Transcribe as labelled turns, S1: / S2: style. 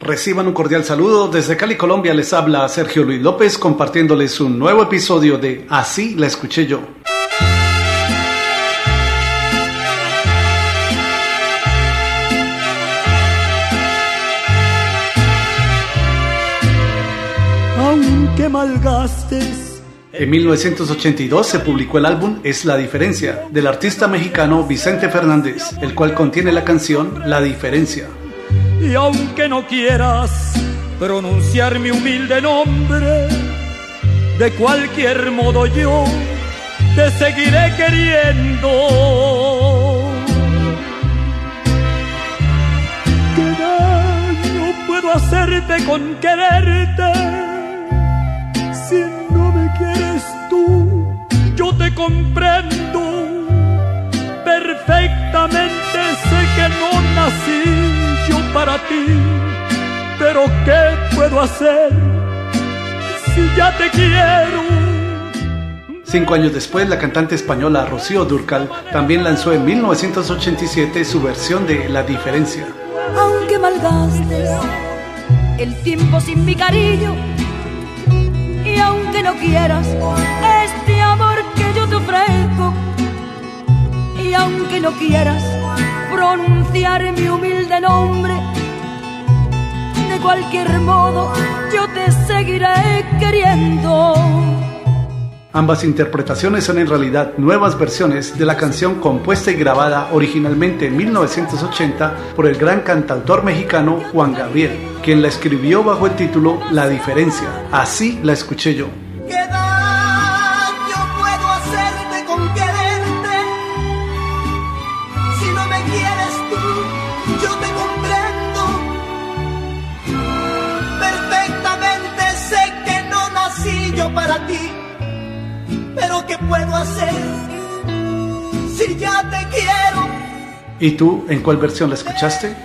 S1: Reciban un cordial saludo. Desde Cali, Colombia, les habla Sergio Luis López compartiéndoles un nuevo episodio de Así la escuché yo.
S2: Aunque malgastes.
S1: En 1982 se publicó el álbum Es la diferencia del artista mexicano Vicente Fernández, el cual contiene la canción La diferencia.
S2: Y aunque no quieras pronunciar mi humilde nombre, de cualquier modo yo te seguiré queriendo. ¿Qué daño puedo hacerte con quererte? Si no me quieres tú, yo te comprendo. Ti, pero ¿qué puedo hacer si ya te quiero?
S1: Cinco años después, la cantante española Rocío Durcal también lanzó en 1987 su versión de La Diferencia.
S3: Aunque malgastes el tiempo sin mi cariño, y aunque no quieras este amor que yo te ofrezco, y aunque no quieras pronunciar mi humilde nombre. Cualquier modo, yo te seguiré queriendo.
S1: Ambas interpretaciones son en realidad nuevas versiones de la canción compuesta y grabada originalmente en 1980 por el gran cantautor mexicano Juan Gabriel, quien la escribió bajo el título La diferencia. Así la escuché yo.
S4: Para ti. Pero ¿qué puedo hacer si ya te quiero?
S1: ¿Y tú en cuál versión la escuchaste?